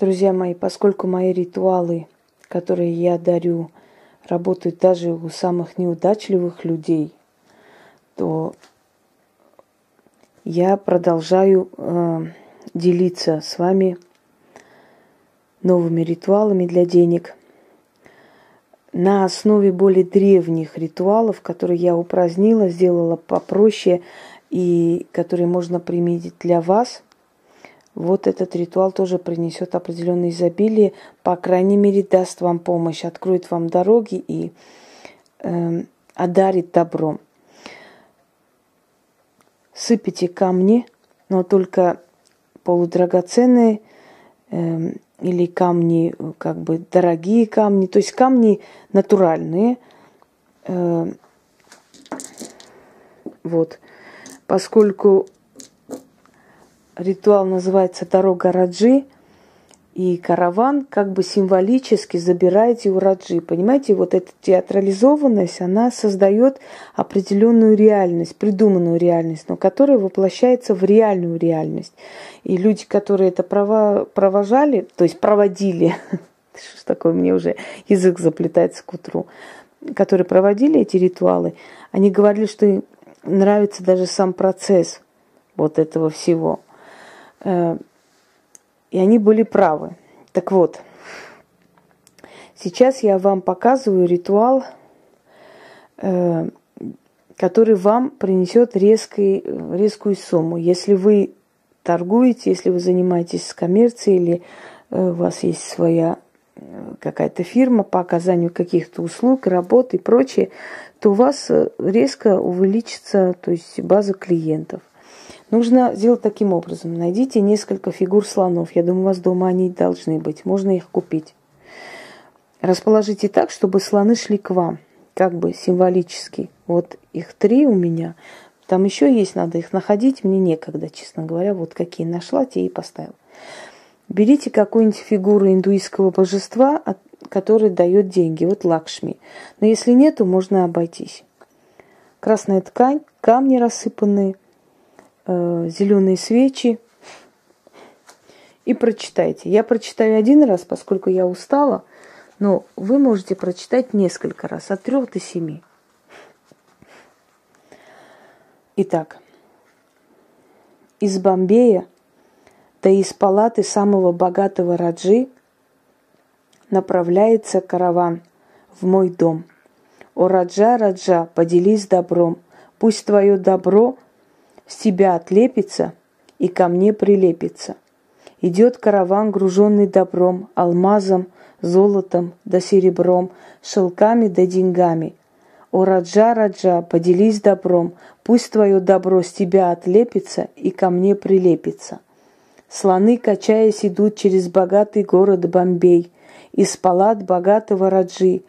Друзья мои, поскольку мои ритуалы, которые я дарю, работают даже у самых неудачливых людей, то я продолжаю э, делиться с вами новыми ритуалами для денег на основе более древних ритуалов, которые я упразднила, сделала попроще и которые можно применить для вас. Вот этот ритуал тоже принесет определенное изобилие, по крайней мере, даст вам помощь, откроет вам дороги и э, одарит добром. Сыпите камни, но только полудрагоценные э, или камни, как бы дорогие камни, то есть камни натуральные. Э, вот. Поскольку ритуал называется «Дорога Раджи», и караван как бы символически забирает у Раджи. Понимаете, вот эта театрализованность, она создает определенную реальность, придуманную реальность, но которая воплощается в реальную реальность. И люди, которые это провожали, то есть проводили, что такое, мне уже язык заплетается к утру, которые проводили эти ритуалы, они говорили, что им нравится даже сам процесс вот этого всего – и они были правы. Так вот, сейчас я вам показываю ритуал, э, который вам принесет резкий, резкую сумму. Если вы торгуете, если вы занимаетесь коммерцией или э, у вас есть своя какая-то фирма по оказанию каких-то услуг, работ и прочее, то у вас резко увеличится то есть база клиентов. Нужно сделать таким образом. Найдите несколько фигур слонов. Я думаю, у вас дома они должны быть. Можно их купить. Расположите так, чтобы слоны шли к вам, как бы символически. Вот их три у меня. Там еще есть, надо их находить. Мне некогда, честно говоря. Вот какие нашла, те и поставила. Берите какую-нибудь фигуру индуистского божества, который дает деньги. Вот Лакшми. Но если нету, можно обойтись. Красная ткань, камни рассыпанные – э, зеленые свечи и прочитайте. Я прочитаю один раз, поскольку я устала, но вы можете прочитать несколько раз, от трех до семи. Итак, из Бомбея, да из палаты самого богатого Раджи направляется караван в мой дом. О, Раджа, Раджа, поделись добром, пусть твое добро с тебя отлепится и ко мне прилепится. Идет караван, груженный добром, алмазом, золотом да серебром, шелками да деньгами. О, Раджа, Раджа, поделись добром, пусть твое добро с тебя отлепится и ко мне прилепится. Слоны, качаясь, идут через богатый город Бомбей, из палат богатого Раджи,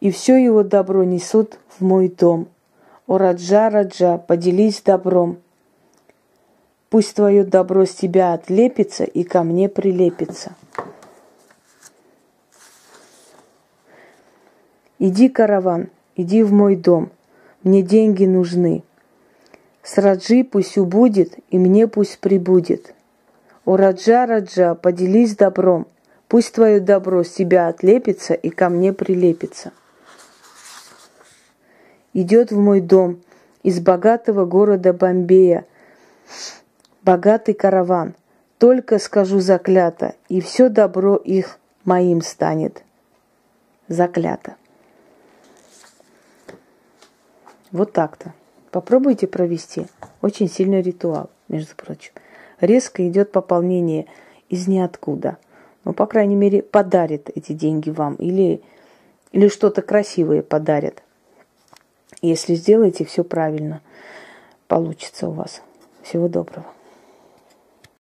и все его добро несут в мой дом. О, Раджа, Раджа, поделись добром. Пусть твое добро с тебя отлепится и ко мне прилепится. Иди, караван, иди в мой дом, мне деньги нужны. С Раджи пусть убудет, и мне пусть прибудет. О, Раджа, Раджа, поделись добром, пусть твое добро с тебя отлепится и ко мне прилепится идет в мой дом из богатого города Бомбея, богатый караван. Только скажу заклято, и все добро их моим станет. Заклято. Вот так-то. Попробуйте провести. Очень сильный ритуал, между прочим. Резко идет пополнение из ниоткуда. Ну, по крайней мере, подарит эти деньги вам или, или что-то красивое подарят. Если сделаете все правильно, получится у вас. Всего доброго.